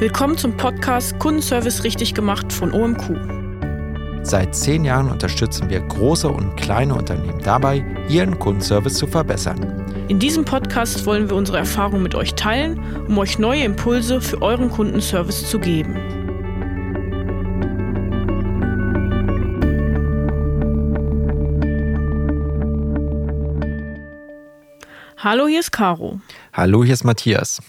Willkommen zum Podcast Kundenservice richtig gemacht von OMQ. Seit zehn Jahren unterstützen wir große und kleine Unternehmen dabei, ihren Kundenservice zu verbessern. In diesem Podcast wollen wir unsere Erfahrungen mit euch teilen, um euch neue Impulse für euren Kundenservice zu geben. Hallo, hier ist Caro. Hallo, hier ist Matthias.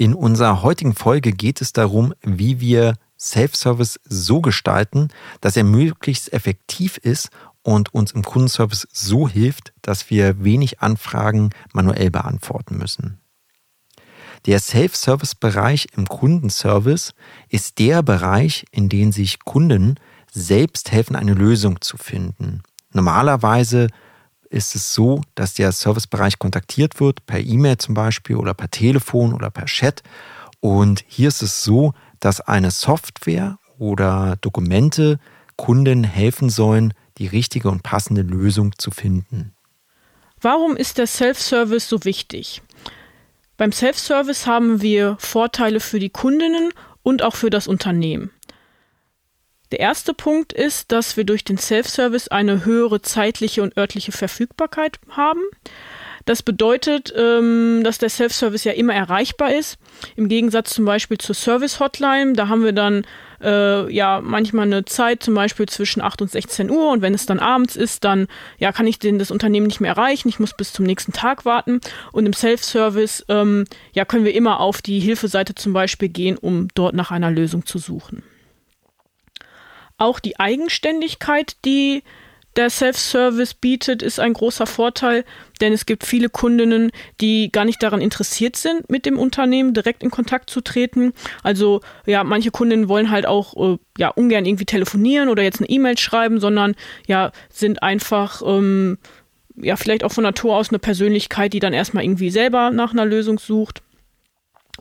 In unserer heutigen Folge geht es darum, wie wir Self-Service so gestalten, dass er möglichst effektiv ist und uns im Kundenservice so hilft, dass wir wenig Anfragen manuell beantworten müssen. Der Self-Service-Bereich im Kundenservice ist der Bereich, in dem sich Kunden selbst helfen, eine Lösung zu finden. Normalerweise ist es so, dass der Servicebereich kontaktiert wird, per E-Mail zum Beispiel oder per Telefon oder per Chat. Und hier ist es so, dass eine Software oder Dokumente Kunden helfen sollen, die richtige und passende Lösung zu finden. Warum ist der Self-Service so wichtig? Beim Self-Service haben wir Vorteile für die Kundinnen und auch für das Unternehmen. Der erste Punkt ist, dass wir durch den Self-Service eine höhere zeitliche und örtliche Verfügbarkeit haben. Das bedeutet, ähm, dass der Self-Service ja immer erreichbar ist. Im Gegensatz zum Beispiel zur Service-Hotline, da haben wir dann äh, ja manchmal eine Zeit, zum Beispiel zwischen 8 und 16 Uhr. Und wenn es dann abends ist, dann ja kann ich den, das Unternehmen nicht mehr erreichen. Ich muss bis zum nächsten Tag warten. Und im Self-Service ähm, ja können wir immer auf die Hilfeseite zum Beispiel gehen, um dort nach einer Lösung zu suchen. Auch die Eigenständigkeit, die der Self-Service bietet, ist ein großer Vorteil, denn es gibt viele Kundinnen, die gar nicht daran interessiert sind, mit dem Unternehmen direkt in Kontakt zu treten. Also ja, manche Kundinnen wollen halt auch äh, ja ungern irgendwie telefonieren oder jetzt eine E-Mail schreiben, sondern ja sind einfach ähm, ja vielleicht auch von Natur aus eine Persönlichkeit, die dann erstmal irgendwie selber nach einer Lösung sucht.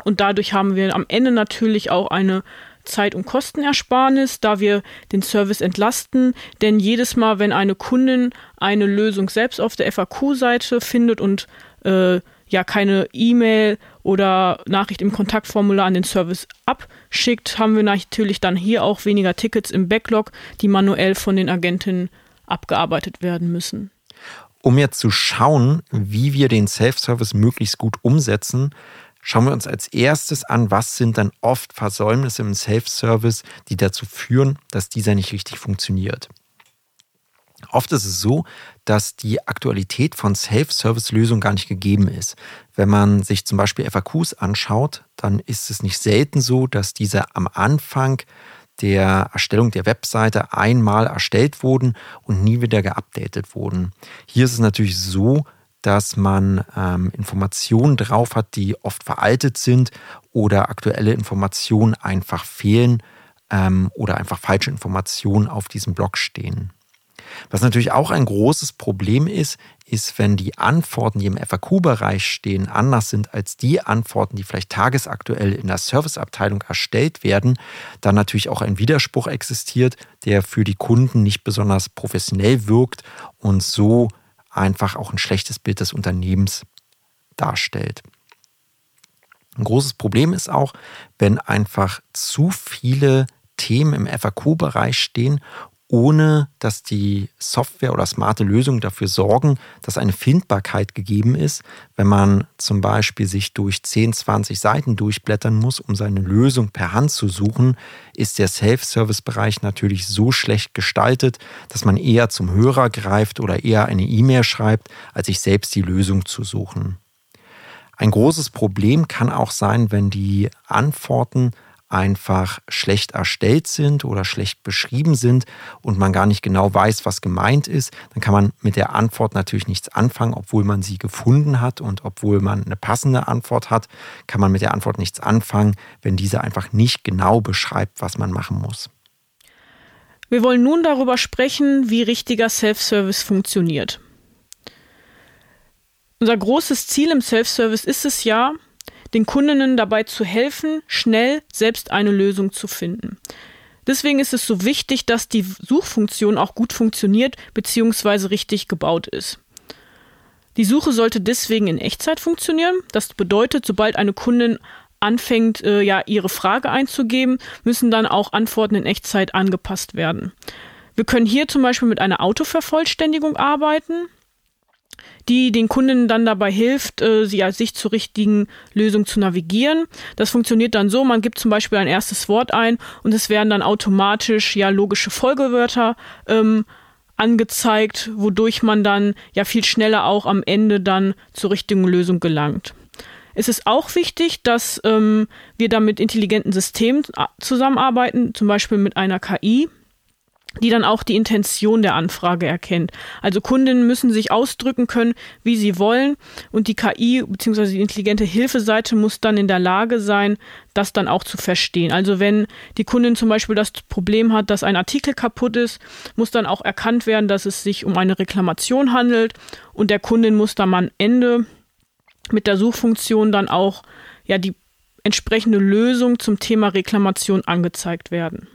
Und dadurch haben wir am Ende natürlich auch eine Zeit- und Kostenersparnis, da wir den Service entlasten. Denn jedes Mal, wenn eine Kundin eine Lösung selbst auf der FAQ-Seite findet und äh, ja keine E-Mail oder Nachricht im Kontaktformular an den Service abschickt, haben wir natürlich dann hier auch weniger Tickets im Backlog, die manuell von den Agentinnen abgearbeitet werden müssen. Um jetzt zu schauen, wie wir den Self-Service möglichst gut umsetzen, Schauen wir uns als erstes an, was sind dann oft Versäumnisse im Self-Service, die dazu führen, dass dieser nicht richtig funktioniert. Oft ist es so, dass die Aktualität von Self-Service-Lösungen gar nicht gegeben ist. Wenn man sich zum Beispiel FAQs anschaut, dann ist es nicht selten so, dass diese am Anfang der Erstellung der Webseite einmal erstellt wurden und nie wieder geupdatet wurden. Hier ist es natürlich so, dass man ähm, Informationen drauf hat, die oft veraltet sind oder aktuelle Informationen einfach fehlen ähm, oder einfach falsche Informationen auf diesem Blog stehen. Was natürlich auch ein großes Problem ist, ist, wenn die Antworten, die im FAQ-Bereich stehen, anders sind als die Antworten, die vielleicht tagesaktuell in der Serviceabteilung erstellt werden, dann natürlich auch ein Widerspruch existiert, der für die Kunden nicht besonders professionell wirkt und so einfach auch ein schlechtes Bild des Unternehmens darstellt. Ein großes Problem ist auch, wenn einfach zu viele Themen im FAQ-Bereich stehen ohne dass die Software oder smarte Lösungen dafür sorgen, dass eine Findbarkeit gegeben ist. Wenn man zum Beispiel sich durch 10, 20 Seiten durchblättern muss, um seine Lösung per Hand zu suchen, ist der Self-Service-Bereich natürlich so schlecht gestaltet, dass man eher zum Hörer greift oder eher eine E-Mail schreibt, als sich selbst die Lösung zu suchen. Ein großes Problem kann auch sein, wenn die Antworten einfach schlecht erstellt sind oder schlecht beschrieben sind und man gar nicht genau weiß, was gemeint ist, dann kann man mit der Antwort natürlich nichts anfangen, obwohl man sie gefunden hat und obwohl man eine passende Antwort hat, kann man mit der Antwort nichts anfangen, wenn diese einfach nicht genau beschreibt, was man machen muss. Wir wollen nun darüber sprechen, wie richtiger Self-Service funktioniert. Unser großes Ziel im Self-Service ist es ja, den Kundinnen dabei zu helfen, schnell selbst eine Lösung zu finden. Deswegen ist es so wichtig, dass die Suchfunktion auch gut funktioniert bzw. richtig gebaut ist. Die Suche sollte deswegen in Echtzeit funktionieren. Das bedeutet, sobald eine Kundin anfängt, äh, ja, ihre Frage einzugeben, müssen dann auch Antworten in Echtzeit angepasst werden. Wir können hier zum Beispiel mit einer Autovervollständigung arbeiten, die den Kunden dann dabei hilft, äh, sie als sich zur richtigen Lösung zu navigieren. Das funktioniert dann so, man gibt zum Beispiel ein erstes Wort ein und es werden dann automatisch ja logische Folgewörter ähm, angezeigt, wodurch man dann ja viel schneller auch am Ende dann zur richtigen Lösung gelangt. Es ist auch wichtig, dass ähm, wir da mit intelligenten Systemen zusammenarbeiten, zum Beispiel mit einer KI, die dann auch die Intention der Anfrage erkennt. Also Kunden müssen sich ausdrücken können, wie sie wollen und die KI bzw. die intelligente Hilfeseite muss dann in der Lage sein, das dann auch zu verstehen. Also wenn die Kundin zum Beispiel das Problem hat, dass ein Artikel kaputt ist, muss dann auch erkannt werden, dass es sich um eine Reklamation handelt und der Kundin muss dann am Ende mit der Suchfunktion dann auch ja die entsprechende Lösung zum Thema Reklamation angezeigt werden.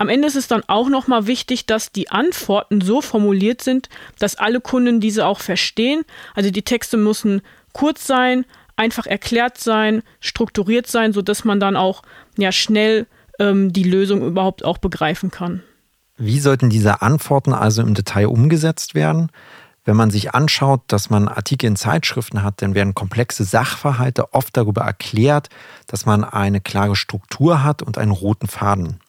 Am Ende ist es dann auch nochmal wichtig, dass die Antworten so formuliert sind, dass alle Kunden diese auch verstehen. Also die Texte müssen kurz sein, einfach erklärt sein, strukturiert sein, sodass man dann auch ja, schnell ähm, die Lösung überhaupt auch begreifen kann. Wie sollten diese Antworten also im Detail umgesetzt werden? Wenn man sich anschaut, dass man Artikel in Zeitschriften hat, dann werden komplexe Sachverhalte oft darüber erklärt, dass man eine klare Struktur hat und einen roten Faden.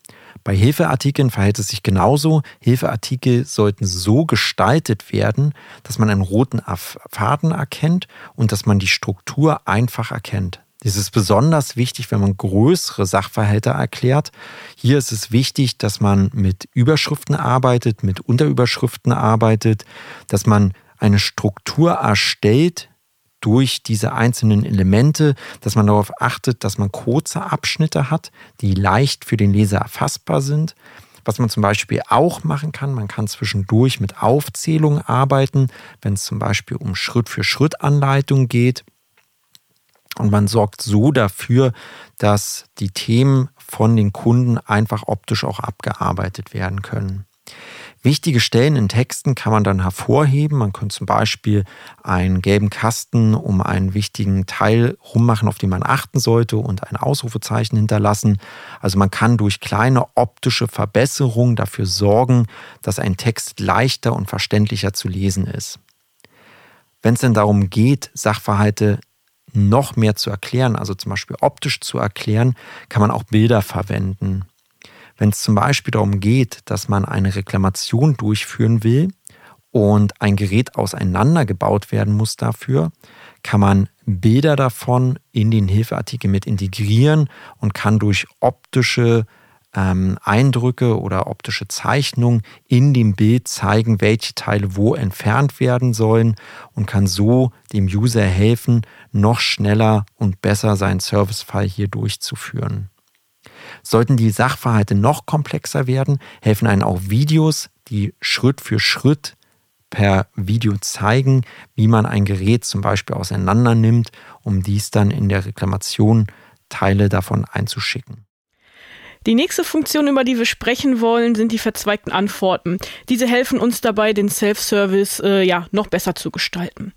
Bei Hilfeartikeln verhält es sich genauso. Hilfeartikel sollten so gestaltet werden, dass man einen roten Faden erkennt und dass man die Struktur einfach erkennt. Das ist besonders wichtig, wenn man größere Sachverhalte erklärt. Hier ist es wichtig, dass man mit Überschriften arbeitet, mit Unterüberschriften arbeitet, dass man eine Struktur erstellt, durch diese einzelnen Elemente, dass man darauf achtet, dass man kurze Abschnitte hat, die leicht für den Leser erfassbar sind. Was man zum Beispiel auch machen kann, man kann zwischendurch mit Aufzählungen arbeiten, wenn es zum Beispiel um Schritt-für-Schritt-Anleitung geht. Und man sorgt so dafür, dass die Themen von den Kunden einfach optisch auch abgearbeitet werden können. Wichtige Stellen in Texten kann man dann hervorheben. Man könnte zum Beispiel einen gelben Kasten um einen wichtigen Teil rummachen, auf den man achten sollte und ein Ausrufezeichen hinterlassen. Also man kann durch kleine optische Verbesserungen dafür sorgen, dass ein Text leichter und verständlicher zu lesen ist. Wenn es denn darum geht, Sachverhalte noch mehr zu erklären, also zum Beispiel optisch zu erklären, kann man auch Bilder verwenden. Wenn es zum Beispiel darum geht, dass man eine Reklamation durchführen will und ein Gerät auseinandergebaut werden muss dafür, kann man Bilder davon in den Hilfeartikel mit integrieren und kann durch optische ähm, Eindrücke oder optische Zeichnungen in dem Bild zeigen, welche Teile wo entfernt werden sollen und kann so dem User helfen, noch schneller und besser seinen Servicefall hier durchzuführen. Sollten die Sachverhalte noch komplexer werden, helfen einen auch Videos, die Schritt für Schritt per Video zeigen, wie man ein Gerät zum Beispiel auseinander nimmt, um dies dann in der Reklamation Teile davon einzuschicken. Die nächste Funktion, über die wir sprechen wollen, sind die verzweigten Antworten. Diese helfen uns dabei, den Self-Service äh, ja noch besser zu gestalten.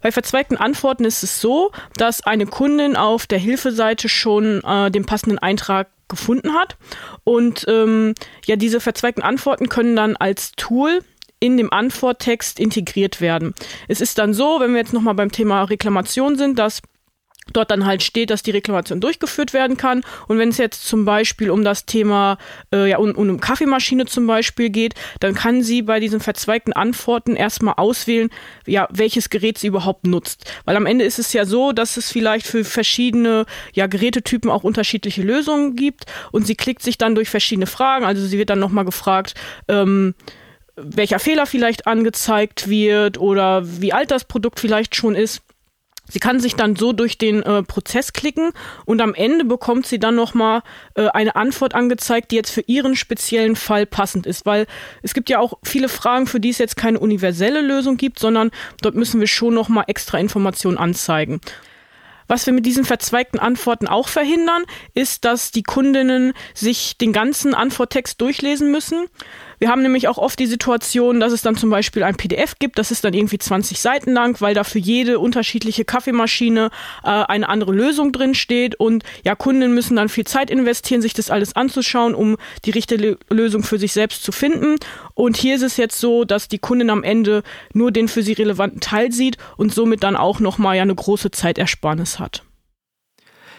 Bei verzweigten Antworten ist es so, dass eine Kundin auf der Hilfeseite schon äh, den passenden Eintrag gefunden hat. Und ähm, ja, diese verzweigten Antworten können dann als Tool in dem Antworttext integriert werden. Es ist dann so, wenn wir jetzt nochmal beim Thema Reklamation sind, dass dort dann halt steht, dass die Reklamation durchgeführt werden kann. Und wenn es jetzt zum Beispiel um das Thema, äh, ja, um, um Kaffeemaschine zum Beispiel geht, dann kann sie bei diesen verzweigten Antworten erstmal auswählen, ja, welches Gerät sie überhaupt nutzt. Weil am Ende ist es ja so, dass es vielleicht für verschiedene, ja, Gerätetypen auch unterschiedliche Lösungen gibt und sie klickt sich dann durch verschiedene Fragen. Also sie wird dann nochmal gefragt, ähm, welcher Fehler vielleicht angezeigt wird oder wie alt das Produkt vielleicht schon ist. Sie kann sich dann so durch den äh, Prozess klicken und am Ende bekommt sie dann nochmal äh, eine Antwort angezeigt, die jetzt für ihren speziellen Fall passend ist, weil es gibt ja auch viele Fragen, für die es jetzt keine universelle Lösung gibt, sondern dort müssen wir schon nochmal extra Informationen anzeigen. Was wir mit diesen verzweigten Antworten auch verhindern, ist, dass die Kundinnen sich den ganzen Antworttext durchlesen müssen. Wir haben nämlich auch oft die Situation, dass es dann zum Beispiel ein PDF gibt, das ist dann irgendwie 20 Seiten lang, weil da für jede unterschiedliche Kaffeemaschine äh, eine andere Lösung drin steht und ja, Kunden müssen dann viel Zeit investieren, sich das alles anzuschauen, um die richtige Lösung für sich selbst zu finden. Und hier ist es jetzt so, dass die Kundin am Ende nur den für sie relevanten Teil sieht und somit dann auch nochmal ja eine große Zeitersparnis hat.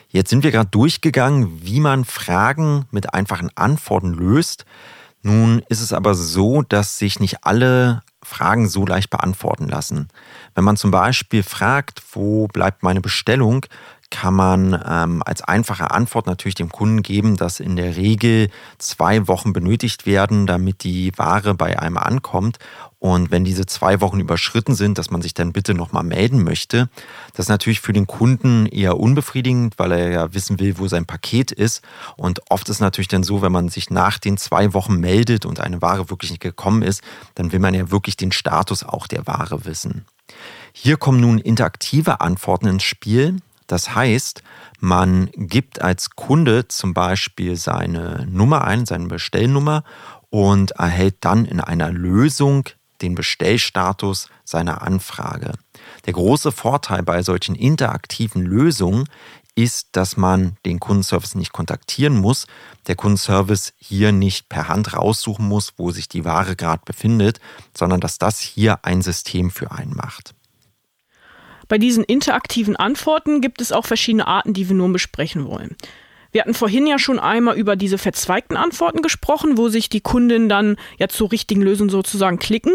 Jetzt sind wir gerade durchgegangen, wie man Fragen mit einfachen Antworten löst. Nun ist es aber so, dass sich nicht alle Fragen so leicht beantworten lassen. Wenn man zum Beispiel fragt, wo bleibt meine Bestellung, kann man ähm, als einfache Antwort natürlich dem Kunden geben, dass in der Regel zwei Wochen benötigt werden, damit die Ware bei einem ankommt. Und wenn diese zwei Wochen überschritten sind, dass man sich dann bitte nochmal melden möchte. Das ist natürlich für den Kunden eher unbefriedigend, weil er ja wissen will, wo sein Paket ist. Und oft ist natürlich dann so, wenn man sich nach den zwei Wochen meldet und eine Ware wirklich nicht gekommen ist, dann will man ja wirklich den Status auch der Ware wissen. Hier kommen nun interaktive Antworten ins Spiel. Das heißt, man gibt als Kunde zum Beispiel seine Nummer ein, seine Bestellnummer und erhält dann in einer Lösung den Bestellstatus seiner Anfrage. Der große Vorteil bei solchen interaktiven Lösungen ist, dass man den Kundenservice nicht kontaktieren muss, der Kundenservice hier nicht per Hand raussuchen muss, wo sich die Ware gerade befindet, sondern dass das hier ein System für einen macht. Bei diesen interaktiven Antworten gibt es auch verschiedene Arten, die wir nun besprechen wollen. Wir hatten vorhin ja schon einmal über diese verzweigten Antworten gesprochen, wo sich die Kunden dann ja zur richtigen Lösung sozusagen klicken.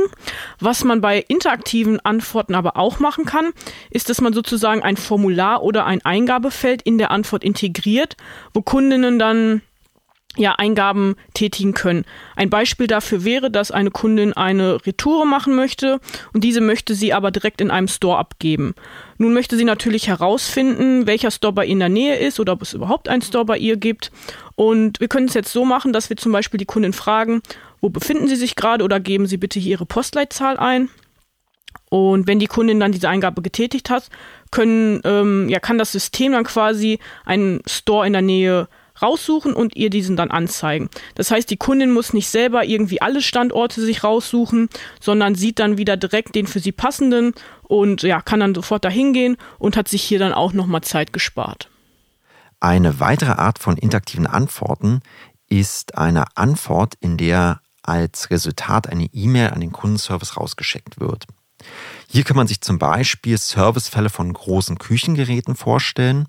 Was man bei interaktiven Antworten aber auch machen kann, ist, dass man sozusagen ein Formular oder ein Eingabefeld in der Antwort integriert, wo Kundinnen dann ja, Eingaben tätigen können. Ein Beispiel dafür wäre, dass eine Kundin eine Retoure machen möchte und diese möchte sie aber direkt in einem Store abgeben. Nun möchte sie natürlich herausfinden, welcher Store bei ihr in der Nähe ist oder ob es überhaupt einen Store bei ihr gibt. Und wir können es jetzt so machen, dass wir zum Beispiel die Kundin fragen, wo befinden Sie sich gerade oder geben Sie bitte hier Ihre Postleitzahl ein. Und wenn die Kundin dann diese Eingabe getätigt hat, können, ähm, ja, kann das System dann quasi einen Store in der Nähe raussuchen und ihr diesen dann anzeigen. Das heißt, die Kundin muss nicht selber irgendwie alle Standorte sich raussuchen, sondern sieht dann wieder direkt den für sie passenden und ja, kann dann sofort dahin gehen und hat sich hier dann auch nochmal Zeit gespart. Eine weitere Art von interaktiven Antworten ist eine Antwort, in der als Resultat eine E-Mail an den Kundenservice rausgeschickt wird. Hier kann man sich zum Beispiel Servicefälle von großen Küchengeräten vorstellen.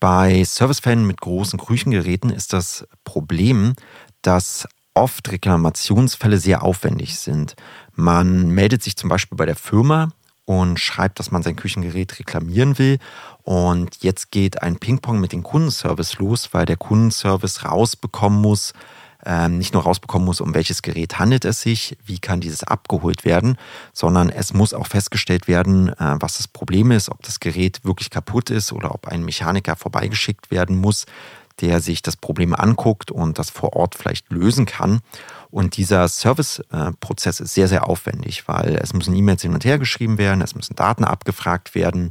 Bei Servicefällen mit großen Küchengeräten ist das Problem, dass oft Reklamationsfälle sehr aufwendig sind. Man meldet sich zum Beispiel bei der Firma und schreibt, dass man sein Küchengerät reklamieren will. Und jetzt geht ein Ping-Pong mit dem Kundenservice los, weil der Kundenservice rausbekommen muss, ähm, nicht nur rausbekommen muss, um welches Gerät handelt es sich, wie kann dieses abgeholt werden, sondern es muss auch festgestellt werden, äh, was das Problem ist, ob das Gerät wirklich kaputt ist oder ob ein Mechaniker vorbeigeschickt werden muss, der sich das Problem anguckt und das vor Ort vielleicht lösen kann. Und dieser Service-Prozess ist sehr, sehr aufwendig, weil es müssen E-Mails hin und her geschrieben werden, es müssen Daten abgefragt werden.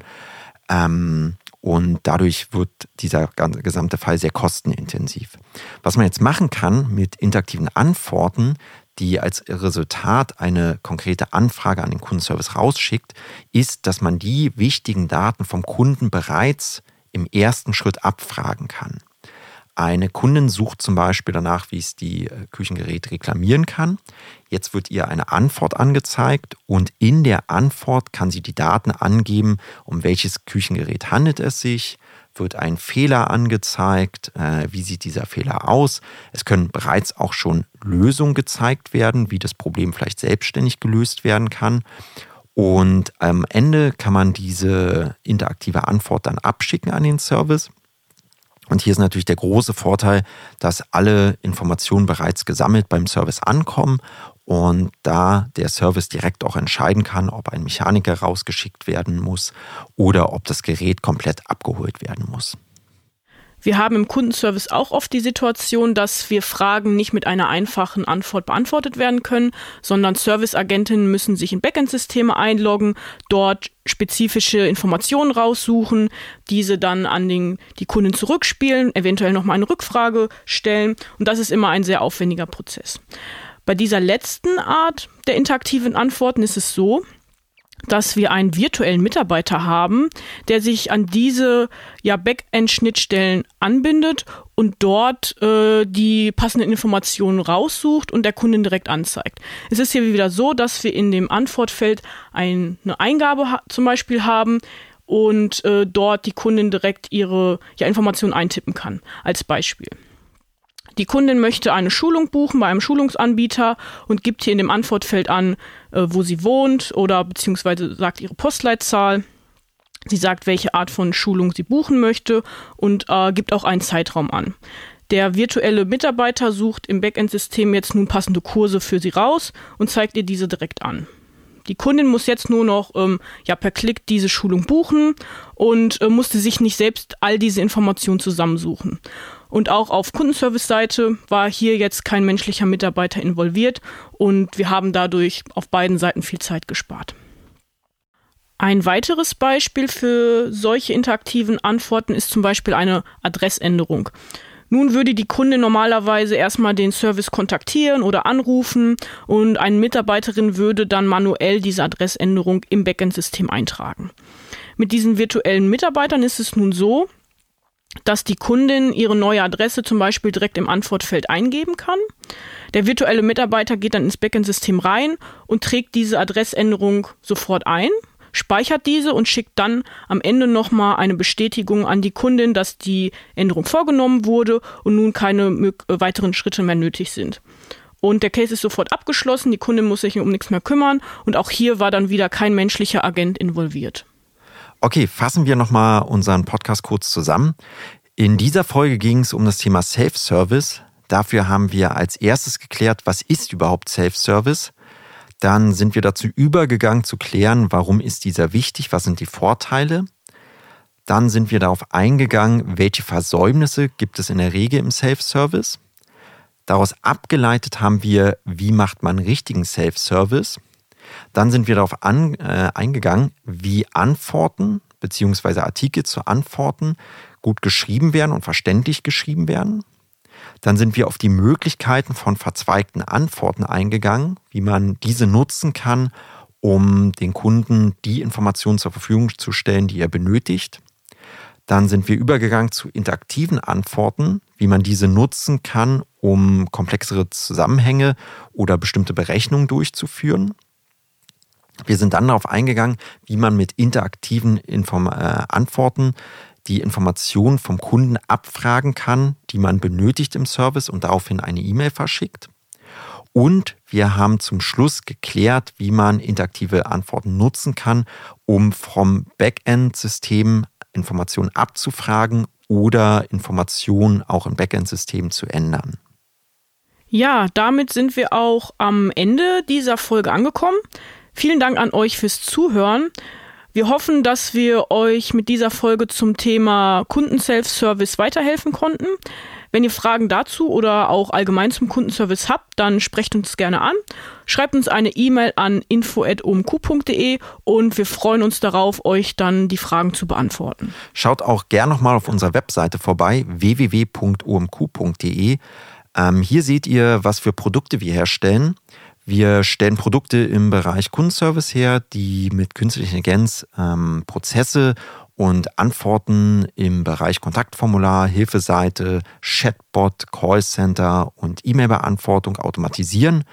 Ähm, und dadurch wird dieser gesamte Fall sehr kostenintensiv. Was man jetzt machen kann mit interaktiven Antworten, die als Resultat eine konkrete Anfrage an den Kundenservice rausschickt, ist, dass man die wichtigen Daten vom Kunden bereits im ersten Schritt abfragen kann. Eine Kundin sucht zum Beispiel danach, wie es die äh, Küchengeräte reklamieren kann. Jetzt wird ihr eine Antwort angezeigt und in der Antwort kann sie die Daten angeben, um welches Küchengerät handelt es sich, wird ein Fehler angezeigt, äh, wie sieht dieser Fehler aus. Es können bereits auch schon Lösungen gezeigt werden, wie das Problem vielleicht selbstständig gelöst werden kann. Und am Ende kann man diese interaktive Antwort dann abschicken an den Service. Und hier ist natürlich der große Vorteil, dass alle Informationen bereits gesammelt beim Service ankommen und da der Service direkt auch entscheiden kann, ob ein Mechaniker rausgeschickt werden muss oder ob das Gerät komplett abgeholt werden muss. Wir haben im Kundenservice auch oft die Situation, dass wir Fragen nicht mit einer einfachen Antwort beantwortet werden können, sondern Serviceagentinnen müssen sich in Backend-Systeme einloggen, dort spezifische Informationen raussuchen, diese dann an den, die Kunden zurückspielen, eventuell nochmal eine Rückfrage stellen und das ist immer ein sehr aufwendiger Prozess. Bei dieser letzten Art der interaktiven Antworten ist es so, dass wir einen virtuellen Mitarbeiter haben, der sich an diese ja, Backend-Schnittstellen anbindet und dort äh, die passenden Informationen raussucht und der Kundin direkt anzeigt. Es ist hier wieder so, dass wir in dem Antwortfeld ein, eine Eingabe zum Beispiel haben und äh, dort die Kundin direkt ihre ja, Informationen eintippen kann, als Beispiel. Die Kundin möchte eine Schulung buchen bei einem Schulungsanbieter und gibt hier in dem Antwortfeld an, äh, wo sie wohnt oder beziehungsweise sagt ihre Postleitzahl. Sie sagt, welche Art von Schulung sie buchen möchte und äh, gibt auch einen Zeitraum an. Der virtuelle Mitarbeiter sucht im Backend-System jetzt nun passende Kurse für sie raus und zeigt ihr diese direkt an. Die Kundin muss jetzt nur noch ähm, ja, per Klick diese Schulung buchen und äh, musste sich nicht selbst all diese Informationen zusammensuchen. Und auch auf Kundenservice-Seite war hier jetzt kein menschlicher Mitarbeiter involviert und wir haben dadurch auf beiden Seiten viel Zeit gespart. Ein weiteres Beispiel für solche interaktiven Antworten ist zum Beispiel eine Adressänderung. Nun würde die Kunde normalerweise erstmal den Service kontaktieren oder anrufen und eine Mitarbeiterin würde dann manuell diese Adressänderung im Backend-System eintragen. Mit diesen virtuellen Mitarbeitern ist es nun so, dass die Kundin ihre neue Adresse zum Beispiel direkt im Antwortfeld eingeben kann. Der virtuelle Mitarbeiter geht dann ins Backend-System rein und trägt diese Adressänderung sofort ein, speichert diese und schickt dann am Ende nochmal eine Bestätigung an die Kundin, dass die Änderung vorgenommen wurde und nun keine äh, weiteren Schritte mehr nötig sind. Und der Case ist sofort abgeschlossen, die Kundin muss sich um nichts mehr kümmern und auch hier war dann wieder kein menschlicher Agent involviert. Okay, fassen wir nochmal unseren Podcast kurz zusammen. In dieser Folge ging es um das Thema Self-Service. Dafür haben wir als erstes geklärt, was ist überhaupt Self-Service. Dann sind wir dazu übergegangen zu klären, warum ist dieser wichtig, was sind die Vorteile. Dann sind wir darauf eingegangen, welche Versäumnisse gibt es in der Regel im Self-Service. Daraus abgeleitet haben wir, wie macht man richtigen Self-Service. Dann sind wir darauf an, äh, eingegangen, wie Antworten bzw. Artikel zu Antworten gut geschrieben werden und verständlich geschrieben werden. Dann sind wir auf die Möglichkeiten von verzweigten Antworten eingegangen, wie man diese nutzen kann, um den Kunden die Informationen zur Verfügung zu stellen, die er benötigt. Dann sind wir übergegangen zu interaktiven Antworten, wie man diese nutzen kann, um komplexere Zusammenhänge oder bestimmte Berechnungen durchzuführen. Wir sind dann darauf eingegangen, wie man mit interaktiven Inform äh, Antworten die Informationen vom Kunden abfragen kann, die man benötigt im Service und daraufhin eine E-Mail verschickt. Und wir haben zum Schluss geklärt, wie man interaktive Antworten nutzen kann, um vom Backend-System Informationen abzufragen oder Informationen auch im Backend-System zu ändern. Ja, damit sind wir auch am Ende dieser Folge angekommen. Vielen Dank an euch fürs Zuhören. Wir hoffen, dass wir euch mit dieser Folge zum Thema Kunden-Self-Service weiterhelfen konnten. Wenn ihr Fragen dazu oder auch allgemein zum Kundenservice habt, dann sprecht uns gerne an. Schreibt uns eine E-Mail an info.omq.de und wir freuen uns darauf, euch dann die Fragen zu beantworten. Schaut auch gerne nochmal auf unserer Webseite vorbei, www.omq.de. Ähm, hier seht ihr, was für Produkte wir herstellen. Wir stellen Produkte im Bereich Kundenservice her, die mit künstlicher Intelligenz ähm, Prozesse und Antworten im Bereich Kontaktformular, Hilfeseite, Chatbot, Callcenter und E-Mail-Beantwortung automatisieren.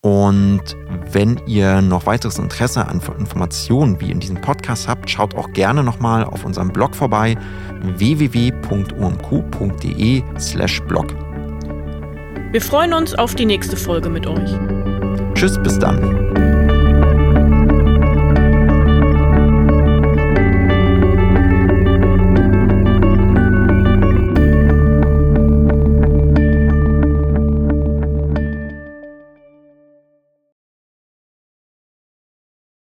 Und wenn ihr noch weiteres Interesse an Informationen wie in diesem Podcast habt, schaut auch gerne nochmal auf unserem Blog vorbei www.umq.de/blog. Wir freuen uns auf die nächste Folge mit euch. Tschüss, bis dann.